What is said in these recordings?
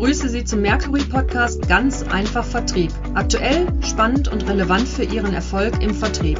begrüße Sie zum Mercury Podcast Ganz einfach Vertrieb. Aktuell, spannend und relevant für Ihren Erfolg im Vertrieb.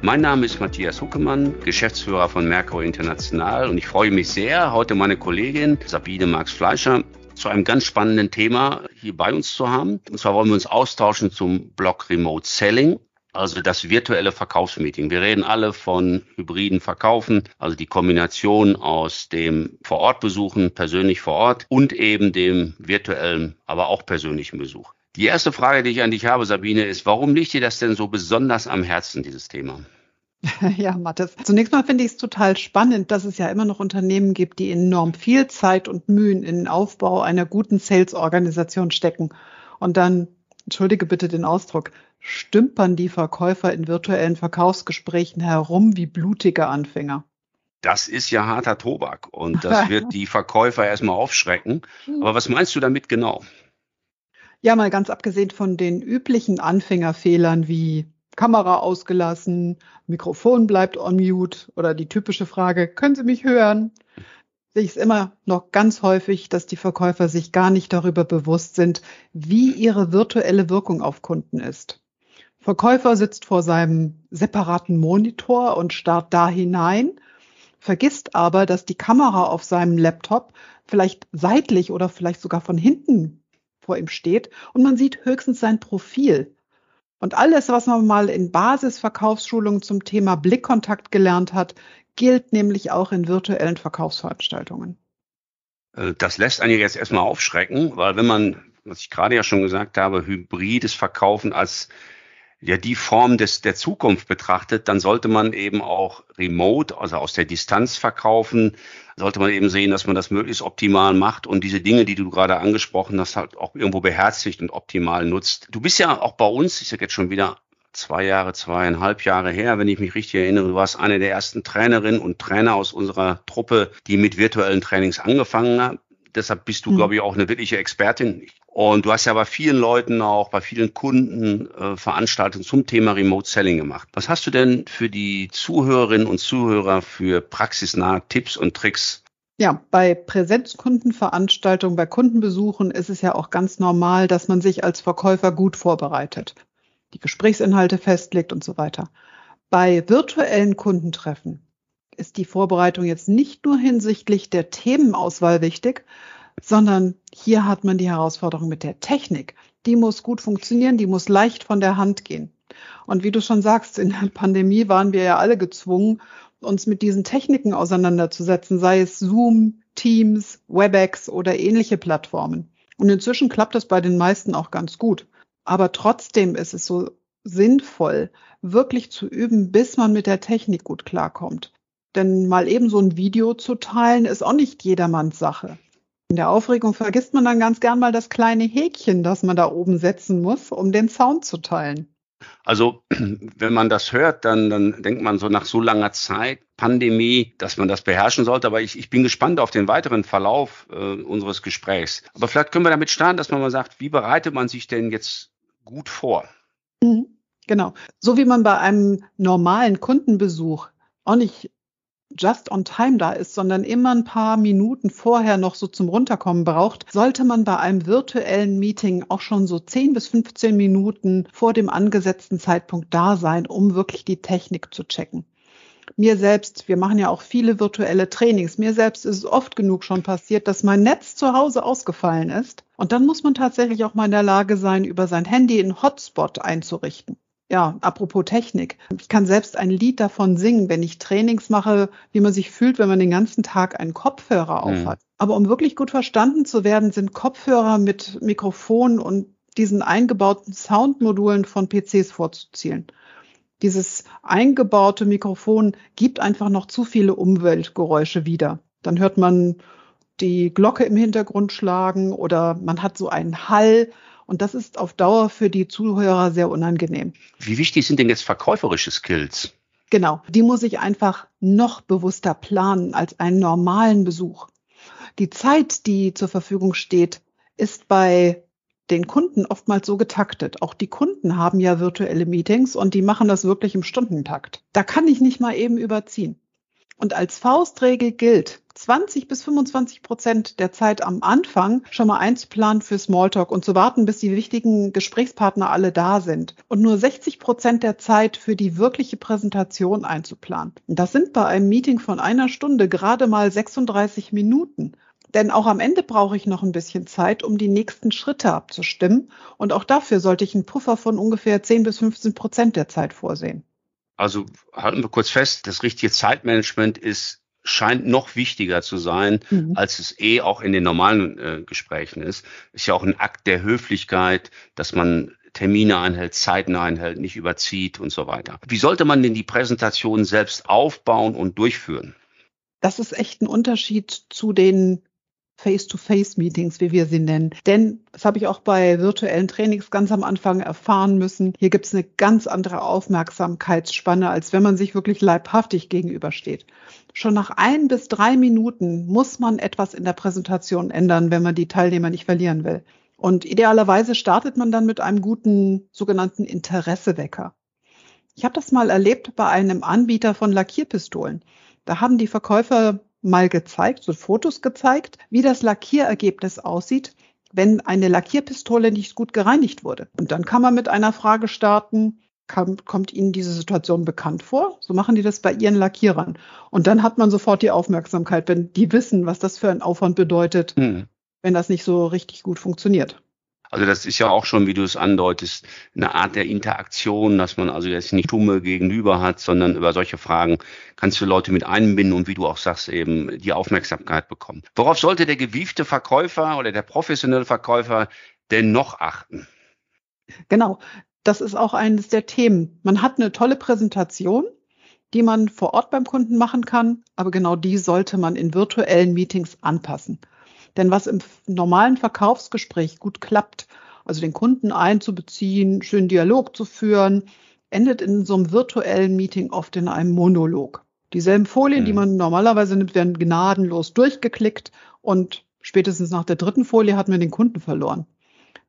Mein Name ist Matthias Huckemann, Geschäftsführer von Mercury International und ich freue mich sehr, heute meine Kollegin Sabine Marx-Fleischer zu einem ganz spannenden Thema hier bei uns zu haben. Und zwar wollen wir uns austauschen zum Blog Remote Selling also das virtuelle Verkaufsmeeting. Wir reden alle von hybriden Verkaufen, also die Kombination aus dem Vorortbesuchen, persönlich vor Ort und eben dem virtuellen, aber auch persönlichen Besuch. Die erste Frage, die ich an dich habe, Sabine, ist, warum liegt dir das denn so besonders am Herzen, dieses Thema? Ja, Mathis. Zunächst mal finde ich es total spannend, dass es ja immer noch Unternehmen gibt, die enorm viel Zeit und Mühen in den Aufbau einer guten Sales-Organisation stecken und dann, entschuldige bitte den Ausdruck, stümpern die Verkäufer in virtuellen Verkaufsgesprächen herum wie blutige Anfänger. Das ist ja harter Tobak und das wird die Verkäufer erstmal aufschrecken. Aber was meinst du damit genau? Ja, mal ganz abgesehen von den üblichen Anfängerfehlern wie Kamera ausgelassen, Mikrofon bleibt on mute oder die typische Frage, können Sie mich hören? Sehe ich es immer noch ganz häufig, dass die Verkäufer sich gar nicht darüber bewusst sind, wie ihre virtuelle Wirkung auf Kunden ist. Verkäufer sitzt vor seinem separaten Monitor und starrt da hinein, vergisst aber, dass die Kamera auf seinem Laptop vielleicht seitlich oder vielleicht sogar von hinten vor ihm steht und man sieht höchstens sein Profil. Und alles, was man mal in Basisverkaufsschulungen zum Thema Blickkontakt gelernt hat, gilt nämlich auch in virtuellen Verkaufsveranstaltungen. Äh, das lässt einen jetzt erstmal aufschrecken, weil wenn man, was ich gerade ja schon gesagt habe, hybrides Verkaufen als ja die Form des, der Zukunft betrachtet, dann sollte man eben auch remote, also aus der Distanz verkaufen, sollte man eben sehen, dass man das möglichst optimal macht und diese Dinge, die du gerade angesprochen hast, halt auch irgendwo beherzigt und optimal nutzt. Du bist ja auch bei uns, ich sage jetzt schon wieder zwei Jahre, zweieinhalb Jahre her, wenn ich mich richtig erinnere, du warst eine der ersten Trainerinnen und Trainer aus unserer Truppe, die mit virtuellen Trainings angefangen haben. Deshalb bist du, mhm. glaube ich, auch eine wirkliche Expertin. Und du hast ja bei vielen Leuten auch, bei vielen Kunden äh, Veranstaltungen zum Thema Remote Selling gemacht. Was hast du denn für die Zuhörerinnen und Zuhörer für praxisnahe Tipps und Tricks? Ja, bei Präsenzkundenveranstaltungen, bei Kundenbesuchen ist es ja auch ganz normal, dass man sich als Verkäufer gut vorbereitet, die Gesprächsinhalte festlegt und so weiter. Bei virtuellen Kundentreffen ist die Vorbereitung jetzt nicht nur hinsichtlich der Themenauswahl wichtig, sondern hier hat man die Herausforderung mit der Technik. Die muss gut funktionieren, die muss leicht von der Hand gehen. Und wie du schon sagst, in der Pandemie waren wir ja alle gezwungen, uns mit diesen Techniken auseinanderzusetzen, sei es Zoom, Teams, WebEx oder ähnliche Plattformen. Und inzwischen klappt das bei den meisten auch ganz gut. Aber trotzdem ist es so sinnvoll, wirklich zu üben, bis man mit der Technik gut klarkommt. Denn mal eben so ein Video zu teilen, ist auch nicht jedermanns Sache. In der Aufregung vergisst man dann ganz gern mal das kleine Häkchen, das man da oben setzen muss, um den Sound zu teilen. Also, wenn man das hört, dann, dann denkt man so nach so langer Zeit, Pandemie, dass man das beherrschen sollte. Aber ich, ich bin gespannt auf den weiteren Verlauf äh, unseres Gesprächs. Aber vielleicht können wir damit starten, dass man mal sagt, wie bereitet man sich denn jetzt gut vor? Mhm, genau. So wie man bei einem normalen Kundenbesuch auch nicht just on time da ist, sondern immer ein paar Minuten vorher noch so zum Runterkommen braucht, sollte man bei einem virtuellen Meeting auch schon so 10 bis 15 Minuten vor dem angesetzten Zeitpunkt da sein, um wirklich die Technik zu checken. Mir selbst, wir machen ja auch viele virtuelle Trainings. Mir selbst ist es oft genug schon passiert, dass mein Netz zu Hause ausgefallen ist. Und dann muss man tatsächlich auch mal in der Lage sein, über sein Handy einen Hotspot einzurichten. Ja, apropos Technik. Ich kann selbst ein Lied davon singen, wenn ich Trainings mache, wie man sich fühlt, wenn man den ganzen Tag einen Kopfhörer aufhat. Mhm. Aber um wirklich gut verstanden zu werden, sind Kopfhörer mit Mikrofon und diesen eingebauten Soundmodulen von PCs vorzuzielen. Dieses eingebaute Mikrofon gibt einfach noch zu viele Umweltgeräusche wieder. Dann hört man die Glocke im Hintergrund schlagen oder man hat so einen Hall und das ist auf Dauer für die Zuhörer sehr unangenehm. Wie wichtig sind denn jetzt verkäuferische Skills? Genau, die muss ich einfach noch bewusster planen als einen normalen Besuch. Die Zeit, die zur Verfügung steht, ist bei den Kunden oftmals so getaktet. Auch die Kunden haben ja virtuelle Meetings und die machen das wirklich im Stundentakt. Da kann ich nicht mal eben überziehen. Und als Faustregel gilt, 20 bis 25 Prozent der Zeit am Anfang schon mal einzuplanen für Smalltalk und zu warten, bis die wichtigen Gesprächspartner alle da sind. Und nur 60 Prozent der Zeit für die wirkliche Präsentation einzuplanen. Das sind bei einem Meeting von einer Stunde gerade mal 36 Minuten. Denn auch am Ende brauche ich noch ein bisschen Zeit, um die nächsten Schritte abzustimmen. Und auch dafür sollte ich einen Puffer von ungefähr 10 bis 15 Prozent der Zeit vorsehen. Also halten wir kurz fest, das richtige Zeitmanagement ist scheint noch wichtiger zu sein, mhm. als es eh auch in den normalen äh, Gesprächen ist. Ist ja auch ein Akt der Höflichkeit, dass man Termine einhält, Zeiten einhält, nicht überzieht und so weiter. Wie sollte man denn die Präsentation selbst aufbauen und durchführen? Das ist echt ein Unterschied zu den Face-to-Face-Meetings, wie wir sie nennen. Denn das habe ich auch bei virtuellen Trainings ganz am Anfang erfahren müssen. Hier gibt es eine ganz andere Aufmerksamkeitsspanne, als wenn man sich wirklich leibhaftig gegenübersteht. Schon nach ein bis drei Minuten muss man etwas in der Präsentation ändern, wenn man die Teilnehmer nicht verlieren will. Und idealerweise startet man dann mit einem guten sogenannten Interessewecker. Ich habe das mal erlebt bei einem Anbieter von Lackierpistolen. Da haben die Verkäufer mal gezeigt, so Fotos gezeigt, wie das Lackierergebnis aussieht, wenn eine Lackierpistole nicht gut gereinigt wurde. Und dann kann man mit einer Frage starten, kam, kommt Ihnen diese Situation bekannt vor? So machen die das bei Ihren Lackierern. Und dann hat man sofort die Aufmerksamkeit, wenn die wissen, was das für ein Aufwand bedeutet, hm. wenn das nicht so richtig gut funktioniert. Also das ist ja auch schon, wie du es andeutest, eine Art der Interaktion, dass man also jetzt nicht Tumme gegenüber hat, sondern über solche Fragen kannst du Leute mit einbinden und wie du auch sagst, eben die Aufmerksamkeit bekommen. Worauf sollte der gewiefte Verkäufer oder der professionelle Verkäufer denn noch achten? Genau, das ist auch eines der Themen. Man hat eine tolle Präsentation, die man vor Ort beim Kunden machen kann, aber genau die sollte man in virtuellen Meetings anpassen. Denn was im normalen Verkaufsgespräch gut klappt, also den Kunden einzubeziehen, schönen Dialog zu führen, endet in so einem virtuellen Meeting oft in einem Monolog. Dieselben Folien, mhm. die man normalerweise nimmt, werden gnadenlos durchgeklickt und spätestens nach der dritten Folie hat man den Kunden verloren.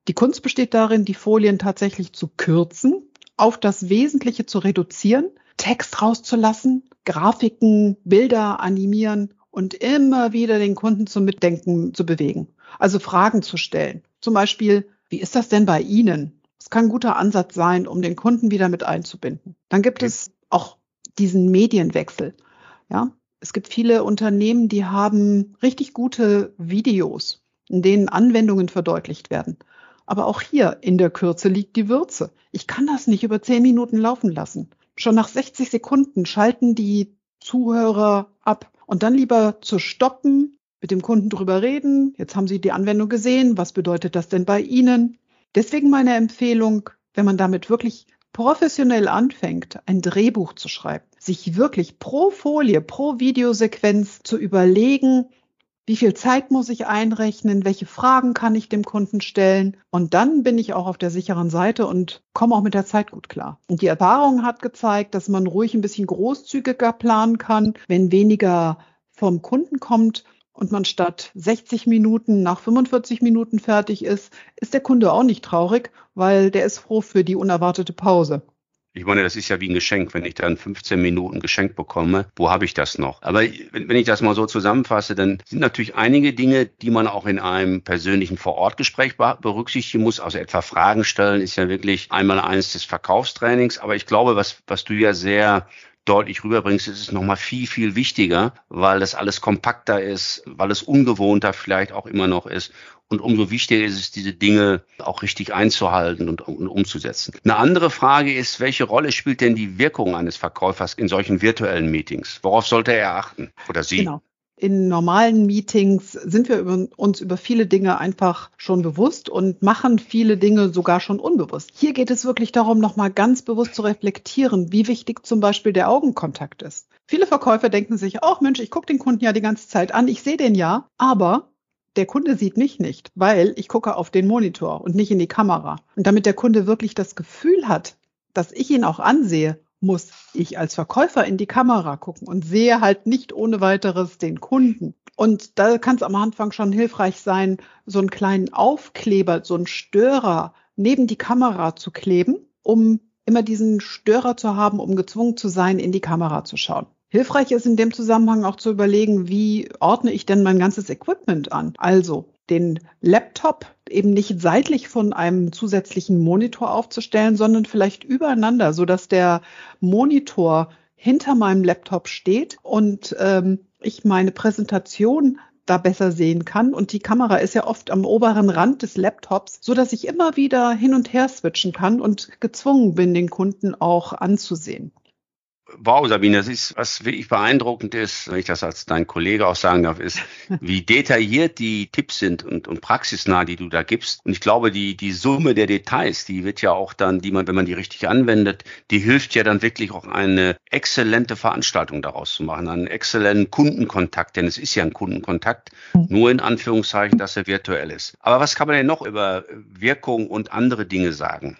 Die Kunst besteht darin, die Folien tatsächlich zu kürzen, auf das Wesentliche zu reduzieren, Text rauszulassen, Grafiken, Bilder animieren und immer wieder den Kunden zum Mitdenken zu bewegen. Also Fragen zu stellen. Zum Beispiel, wie ist das denn bei Ihnen? Das kann ein guter Ansatz sein, um den Kunden wieder mit einzubinden. Dann gibt okay. es auch diesen Medienwechsel. Ja, es gibt viele Unternehmen, die haben richtig gute Videos, in denen Anwendungen verdeutlicht werden. Aber auch hier in der Kürze liegt die Würze. Ich kann das nicht über zehn Minuten laufen lassen. Schon nach 60 Sekunden schalten die Zuhörer ab. Und dann lieber zu stoppen, mit dem Kunden drüber reden. Jetzt haben Sie die Anwendung gesehen. Was bedeutet das denn bei Ihnen? Deswegen meine Empfehlung, wenn man damit wirklich professionell anfängt, ein Drehbuch zu schreiben, sich wirklich pro Folie, pro Videosequenz zu überlegen, wie viel Zeit muss ich einrechnen? Welche Fragen kann ich dem Kunden stellen? Und dann bin ich auch auf der sicheren Seite und komme auch mit der Zeit gut klar. Und die Erfahrung hat gezeigt, dass man ruhig ein bisschen großzügiger planen kann, wenn weniger vom Kunden kommt und man statt 60 Minuten nach 45 Minuten fertig ist, ist der Kunde auch nicht traurig, weil der ist froh für die unerwartete Pause. Ich meine, das ist ja wie ein Geschenk, wenn ich dann 15 Minuten Geschenk bekomme. Wo habe ich das noch? Aber wenn, ich das mal so zusammenfasse, dann sind natürlich einige Dinge, die man auch in einem persönlichen Vorortgespräch berücksichtigen muss. Also etwa Fragen stellen ist ja wirklich einmal eines des Verkaufstrainings. Aber ich glaube, was, was du ja sehr deutlich rüberbringst, ist es nochmal viel, viel wichtiger, weil das alles kompakter ist, weil es ungewohnter vielleicht auch immer noch ist und umso wichtiger ist es, diese Dinge auch richtig einzuhalten und, und, umzusetzen. Eine andere Frage ist, welche Rolle spielt denn die Wirkung eines Verkäufers in solchen virtuellen Meetings? Worauf sollte er achten oder sie? Genau. In normalen Meetings sind wir uns über viele Dinge einfach schon bewusst und machen viele Dinge sogar schon unbewusst. Hier geht es wirklich darum, nochmal ganz bewusst zu reflektieren, wie wichtig zum Beispiel der Augenkontakt ist. Viele Verkäufer denken sich, ach Mensch, ich gucke den Kunden ja die ganze Zeit an, ich sehe den ja, aber der Kunde sieht mich nicht, weil ich gucke auf den Monitor und nicht in die Kamera. Und damit der Kunde wirklich das Gefühl hat, dass ich ihn auch ansehe, muss ich als Verkäufer in die Kamera gucken und sehe halt nicht ohne weiteres den Kunden. Und da kann es am Anfang schon hilfreich sein, so einen kleinen Aufkleber, so einen Störer neben die Kamera zu kleben, um immer diesen Störer zu haben, um gezwungen zu sein, in die Kamera zu schauen. Hilfreich ist in dem Zusammenhang auch zu überlegen, wie ordne ich denn mein ganzes Equipment an? Also den Laptop eben nicht seitlich von einem zusätzlichen Monitor aufzustellen, sondern vielleicht übereinander, so dass der Monitor hinter meinem Laptop steht und ähm, ich meine Präsentation da besser sehen kann. Und die Kamera ist ja oft am oberen Rand des Laptops, so dass ich immer wieder hin und her switchen kann und gezwungen bin, den Kunden auch anzusehen. Wow, Sabine, das ist, was wirklich beeindruckend ist, wenn ich das als dein Kollege auch sagen darf, ist, wie detailliert die Tipps sind und, und praxisnah, die du da gibst. Und ich glaube, die, die Summe der Details, die wird ja auch dann, die man, wenn man die richtig anwendet, die hilft ja dann wirklich auch eine exzellente Veranstaltung daraus zu machen, einen exzellenten Kundenkontakt, denn es ist ja ein Kundenkontakt, nur in Anführungszeichen, dass er virtuell ist. Aber was kann man denn noch über Wirkung und andere Dinge sagen?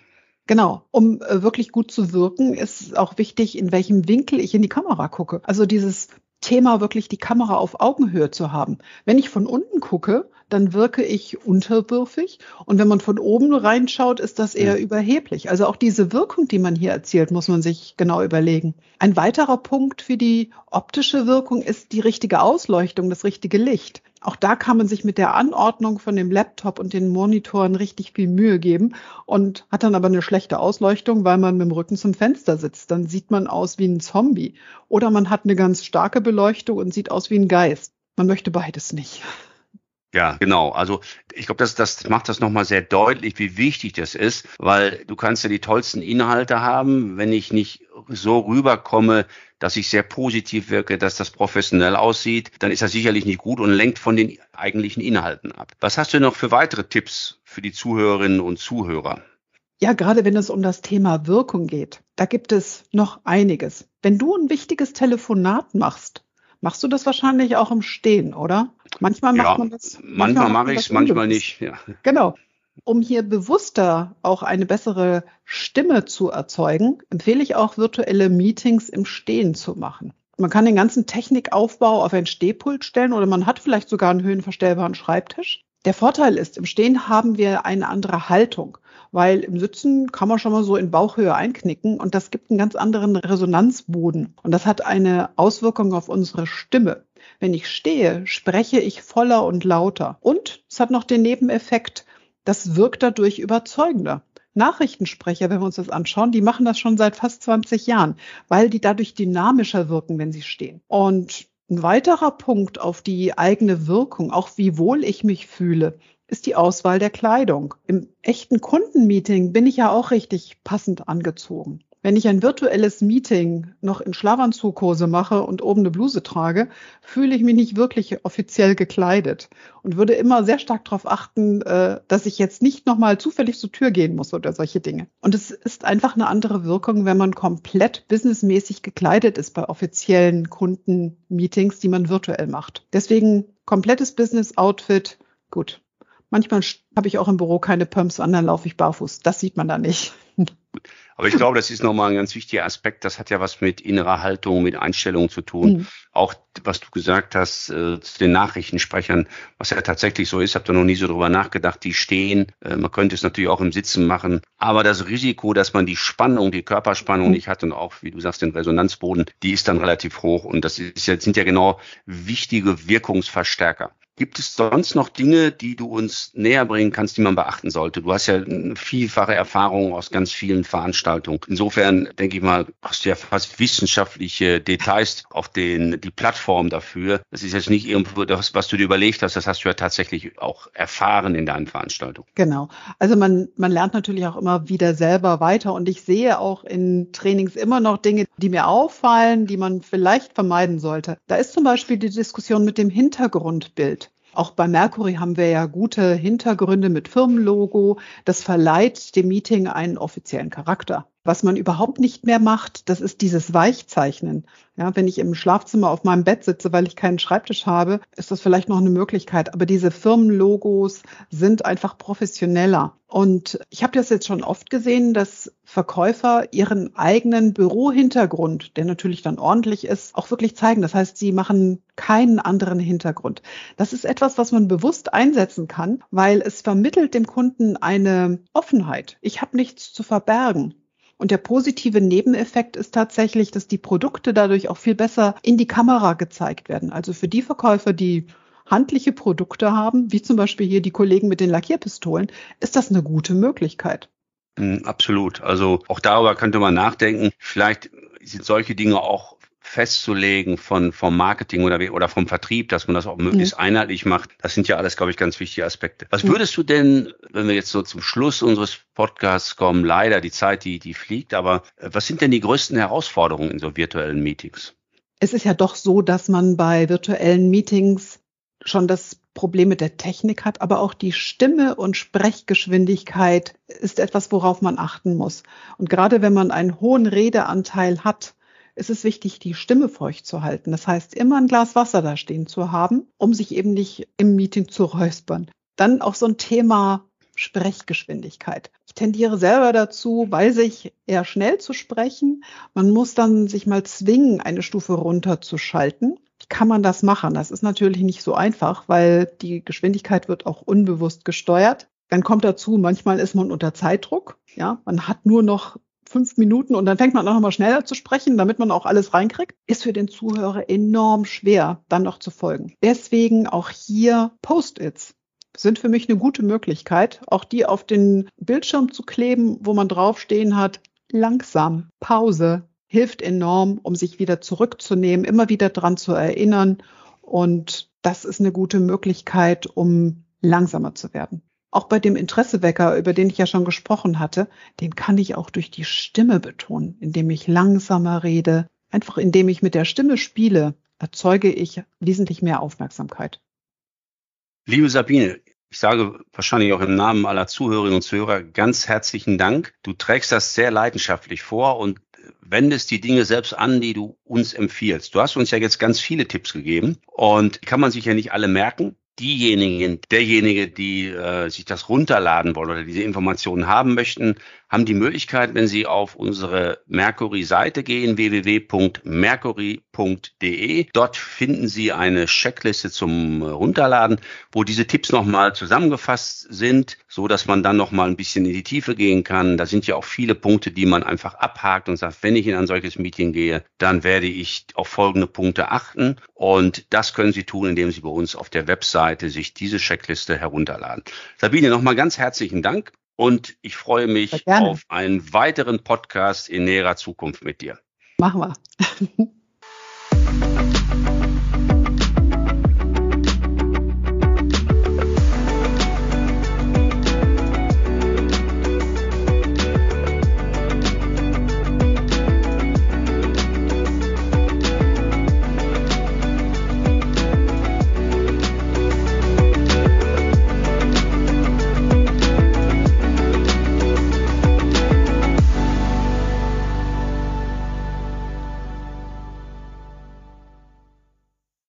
Genau, um äh, wirklich gut zu wirken, ist auch wichtig, in welchem Winkel ich in die Kamera gucke. Also dieses Thema wirklich die Kamera auf Augenhöhe zu haben. Wenn ich von unten gucke, dann wirke ich unterwürfig und wenn man von oben reinschaut, ist das eher ja. überheblich. Also auch diese Wirkung, die man hier erzielt, muss man sich genau überlegen. Ein weiterer Punkt für die optische Wirkung ist die richtige Ausleuchtung, das richtige Licht. Auch da kann man sich mit der Anordnung von dem Laptop und den Monitoren richtig viel Mühe geben und hat dann aber eine schlechte Ausleuchtung, weil man mit dem Rücken zum Fenster sitzt. Dann sieht man aus wie ein Zombie. Oder man hat eine ganz starke Beleuchtung und sieht aus wie ein Geist. Man möchte beides nicht. Ja, genau. Also ich glaube, das, das macht das nochmal sehr deutlich, wie wichtig das ist, weil du kannst ja die tollsten Inhalte haben, wenn ich nicht so rüberkomme, dass ich sehr positiv wirke, dass das professionell aussieht, dann ist das sicherlich nicht gut und lenkt von den eigentlichen Inhalten ab. Was hast du noch für weitere Tipps für die Zuhörerinnen und Zuhörer? Ja, gerade wenn es um das Thema Wirkung geht, da gibt es noch einiges. Wenn du ein wichtiges Telefonat machst, machst du das wahrscheinlich auch im Stehen, oder? Manchmal macht ja, man das. Manchmal, manchmal mache ich es, manchmal nicht. Ja. Genau. Um hier bewusster auch eine bessere Stimme zu erzeugen, empfehle ich auch virtuelle Meetings im Stehen zu machen. Man kann den ganzen Technikaufbau auf ein Stehpult stellen oder man hat vielleicht sogar einen höhenverstellbaren Schreibtisch. Der Vorteil ist, im Stehen haben wir eine andere Haltung, weil im Sitzen kann man schon mal so in Bauchhöhe einknicken und das gibt einen ganz anderen Resonanzboden und das hat eine Auswirkung auf unsere Stimme. Wenn ich stehe, spreche ich voller und lauter und es hat noch den Nebeneffekt, das wirkt dadurch überzeugender. Nachrichtensprecher, wenn wir uns das anschauen, die machen das schon seit fast 20 Jahren, weil die dadurch dynamischer wirken, wenn sie stehen. Und ein weiterer Punkt auf die eigene Wirkung, auch wie wohl ich mich fühle, ist die Auswahl der Kleidung. Im echten Kundenmeeting bin ich ja auch richtig passend angezogen. Wenn ich ein virtuelles Meeting noch in Schlafanzughose mache und oben eine Bluse trage, fühle ich mich nicht wirklich offiziell gekleidet und würde immer sehr stark darauf achten, äh, dass ich jetzt nicht nochmal zufällig zur Tür gehen muss oder solche Dinge. Und es ist einfach eine andere Wirkung, wenn man komplett businessmäßig gekleidet ist bei offiziellen Kundenmeetings, die man virtuell macht. Deswegen komplettes Business-Outfit, gut. Manchmal habe ich auch im Büro keine Pumps an, dann laufe ich barfuß. Das sieht man da nicht. Aber ich glaube, das ist nochmal ein ganz wichtiger Aspekt. Das hat ja was mit innerer Haltung, mit Einstellungen zu tun. Mhm. Auch was du gesagt hast äh, zu den Nachrichtensprechern, was ja tatsächlich so ist, habt ihr noch nie so drüber nachgedacht, die stehen. Äh, man könnte es natürlich auch im Sitzen machen. Aber das Risiko, dass man die Spannung, die Körperspannung mhm. nicht hat und auch, wie du sagst, den Resonanzboden, die ist dann relativ hoch. Und das ist sind ja genau wichtige Wirkungsverstärker. Gibt es sonst noch Dinge, die du uns näher bringen kannst, die man beachten sollte? Du hast ja vielfache Erfahrung aus ganz vielen Veranstaltungen. Insofern denke ich mal, hast du ja fast wissenschaftliche Details auf den, die Plattform dafür. Das ist jetzt nicht irgendwo das, was du dir überlegt hast, das hast du ja tatsächlich auch erfahren in deinen Veranstaltungen. Genau. Also man, man lernt natürlich auch immer wieder selber weiter und ich sehe auch in Trainings immer noch Dinge, die mir auffallen, die man vielleicht vermeiden sollte. Da ist zum Beispiel die Diskussion mit dem Hintergrundbild. Auch bei Mercury haben wir ja gute Hintergründe mit Firmenlogo. Das verleiht dem Meeting einen offiziellen Charakter. Was man überhaupt nicht mehr macht, das ist dieses Weichzeichnen. Ja, wenn ich im Schlafzimmer auf meinem Bett sitze, weil ich keinen Schreibtisch habe, ist das vielleicht noch eine Möglichkeit. Aber diese Firmenlogos sind einfach professioneller. Und ich habe das jetzt schon oft gesehen, dass Verkäufer ihren eigenen Bürohintergrund, der natürlich dann ordentlich ist, auch wirklich zeigen. Das heißt, sie machen keinen anderen Hintergrund. Das ist etwas, was man bewusst einsetzen kann, weil es vermittelt dem Kunden eine Offenheit. Ich habe nichts zu verbergen. Und der positive Nebeneffekt ist tatsächlich, dass die Produkte dadurch auch viel besser in die Kamera gezeigt werden. Also für die Verkäufer, die handliche Produkte haben, wie zum Beispiel hier die Kollegen mit den Lackierpistolen, ist das eine gute Möglichkeit. Hm, absolut. Also auch darüber könnte man nachdenken. Vielleicht sind solche Dinge auch festzulegen von vom Marketing oder oder vom Vertrieb, dass man das auch möglichst mhm. einheitlich macht. Das sind ja alles, glaube ich, ganz wichtige Aspekte. Was mhm. würdest du denn, wenn wir jetzt so zum Schluss unseres Podcasts kommen, leider die Zeit, die die fliegt, aber äh, was sind denn die größten Herausforderungen in so virtuellen Meetings? Es ist ja doch so, dass man bei virtuellen Meetings schon das Problem mit der Technik hat, aber auch die Stimme und Sprechgeschwindigkeit ist etwas, worauf man achten muss. Und gerade wenn man einen hohen Redeanteil hat, ist es wichtig, die Stimme feucht zu halten. Das heißt, immer ein Glas Wasser da stehen zu haben, um sich eben nicht im Meeting zu räuspern. Dann auch so ein Thema Sprechgeschwindigkeit. Ich tendiere selber dazu, bei sich eher schnell zu sprechen. Man muss dann sich mal zwingen, eine Stufe runterzuschalten. Wie kann man das machen? Das ist natürlich nicht so einfach, weil die Geschwindigkeit wird auch unbewusst gesteuert. Dann kommt dazu, manchmal ist man unter Zeitdruck. Ja, man hat nur noch fünf Minuten und dann fängt man auch noch mal schneller zu sprechen, damit man auch alles reinkriegt, ist für den Zuhörer enorm schwer, dann noch zu folgen. Deswegen auch hier Post-its sind für mich eine gute Möglichkeit, auch die auf den Bildschirm zu kleben, wo man draufstehen hat, langsam, Pause, hilft enorm, um sich wieder zurückzunehmen, immer wieder dran zu erinnern. Und das ist eine gute Möglichkeit, um langsamer zu werden. Auch bei dem Interessewecker, über den ich ja schon gesprochen hatte, den kann ich auch durch die Stimme betonen, indem ich langsamer rede. Einfach indem ich mit der Stimme spiele, erzeuge ich wesentlich mehr Aufmerksamkeit. Liebe Sabine, ich sage wahrscheinlich auch im Namen aller Zuhörerinnen und Zuhörer ganz herzlichen Dank. Du trägst das sehr leidenschaftlich vor und wendest die Dinge selbst an, die du uns empfiehlst. Du hast uns ja jetzt ganz viele Tipps gegeben und kann man sich ja nicht alle merken diejenigen, derjenige, die äh, sich das runterladen wollen oder diese Informationen haben möchten, haben die Möglichkeit, wenn Sie auf unsere Mercury-Seite gehen, www.mercury.de. Dort finden Sie eine Checkliste zum Runterladen, wo diese Tipps nochmal zusammengefasst sind, so dass man dann nochmal ein bisschen in die Tiefe gehen kann. Da sind ja auch viele Punkte, die man einfach abhakt und sagt, wenn ich in ein solches Meeting gehe, dann werde ich auf folgende Punkte achten. Und das können Sie tun, indem Sie bei uns auf der Webseite sich diese Checkliste herunterladen. Sabine, nochmal ganz herzlichen Dank und ich freue mich auf einen weiteren Podcast in näherer Zukunft mit dir. Machen wir.